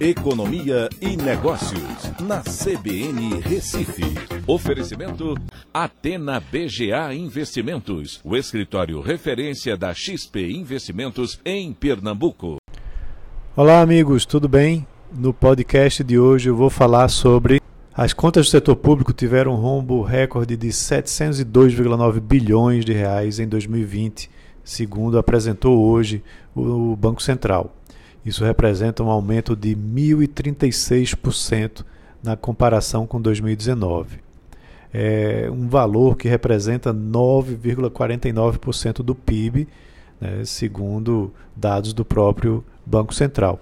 Economia e Negócios, na CBN Recife. Oferecimento Atena BGA Investimentos, o escritório referência da XP Investimentos em Pernambuco. Olá, amigos, tudo bem? No podcast de hoje eu vou falar sobre as contas do setor público tiveram um rombo recorde de 702,9 bilhões de reais em 2020, segundo apresentou hoje o Banco Central. Isso representa um aumento de 1.036% na comparação com 2019. É um valor que representa 9,49% do PIB, né, segundo dados do próprio Banco Central.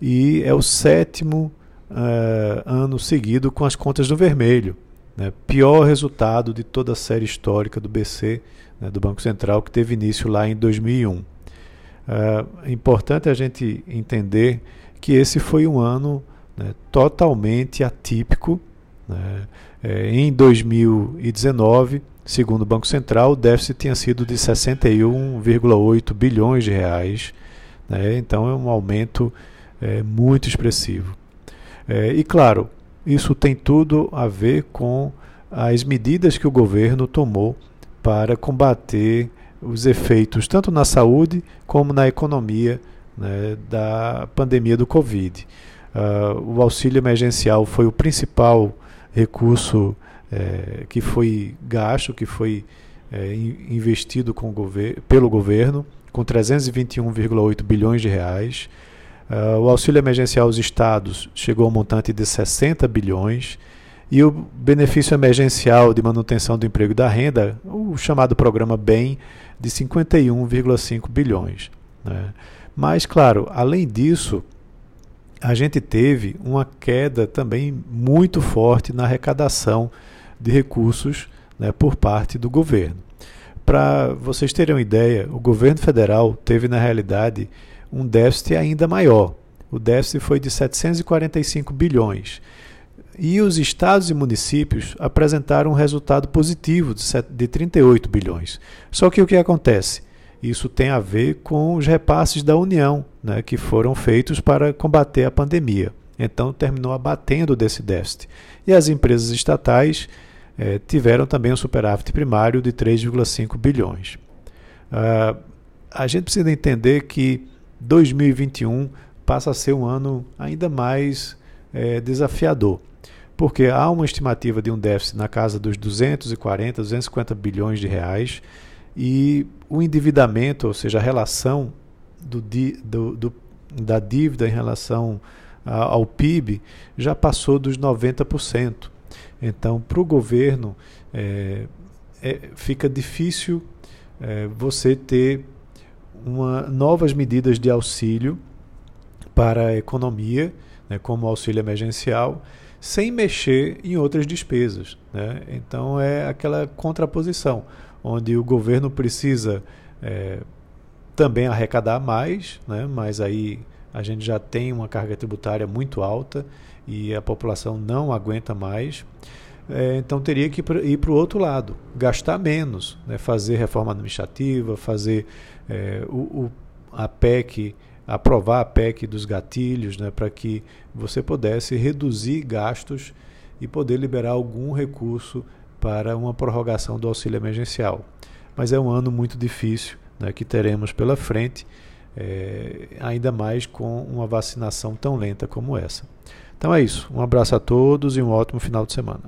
E é o sétimo uh, ano seguido com as contas no vermelho. Né, pior resultado de toda a série histórica do BC, né, do Banco Central, que teve início lá em 2001. É importante a gente entender que esse foi um ano né, totalmente atípico. Né? É, em 2019, segundo o Banco Central, o déficit tinha sido de 61,8 bilhões de reais. Né? Então é um aumento é, muito expressivo. É, e claro, isso tem tudo a ver com as medidas que o governo tomou para combater os efeitos tanto na saúde como na economia né, da pandemia do Covid. Uh, o auxílio emergencial foi o principal recurso é, que foi gasto, que foi é, investido gover pelo governo, com 321,8 bilhões de reais. Uh, o auxílio emergencial aos estados chegou a um montante de 60 bilhões e o benefício emergencial de manutenção do emprego e da renda, o chamado programa BEM, de 51,5 bilhões. Né? Mas, claro, além disso, a gente teve uma queda também muito forte na arrecadação de recursos né, por parte do governo. Para vocês terem uma ideia, o governo federal teve, na realidade, um déficit ainda maior. O déficit foi de 745 bilhões. E os estados e municípios apresentaram um resultado positivo de 38 bilhões. Só que o que acontece? Isso tem a ver com os repasses da União, né, que foram feitos para combater a pandemia. Então, terminou abatendo desse déficit. E as empresas estatais eh, tiveram também um superávit primário de 3,5 bilhões. Uh, a gente precisa entender que 2021 passa a ser um ano ainda mais eh, desafiador porque há uma estimativa de um déficit na casa dos 240, 250 bilhões de reais e o endividamento, ou seja, a relação do, do, do, da dívida em relação ao PIB já passou dos 90%. Então, para o governo, é, é, fica difícil é, você ter uma, novas medidas de auxílio para a economia, né, como auxílio emergencial, sem mexer em outras despesas. Né? Então é aquela contraposição, onde o governo precisa é, também arrecadar mais, né? mas aí a gente já tem uma carga tributária muito alta e a população não aguenta mais. É, então teria que ir para o outro lado, gastar menos, né? fazer reforma administrativa, fazer é, o, o, a PEC aprovar a PEC dos gatilhos, né, para que você pudesse reduzir gastos e poder liberar algum recurso para uma prorrogação do auxílio emergencial. Mas é um ano muito difícil né, que teremos pela frente, é, ainda mais com uma vacinação tão lenta como essa. Então é isso. Um abraço a todos e um ótimo final de semana.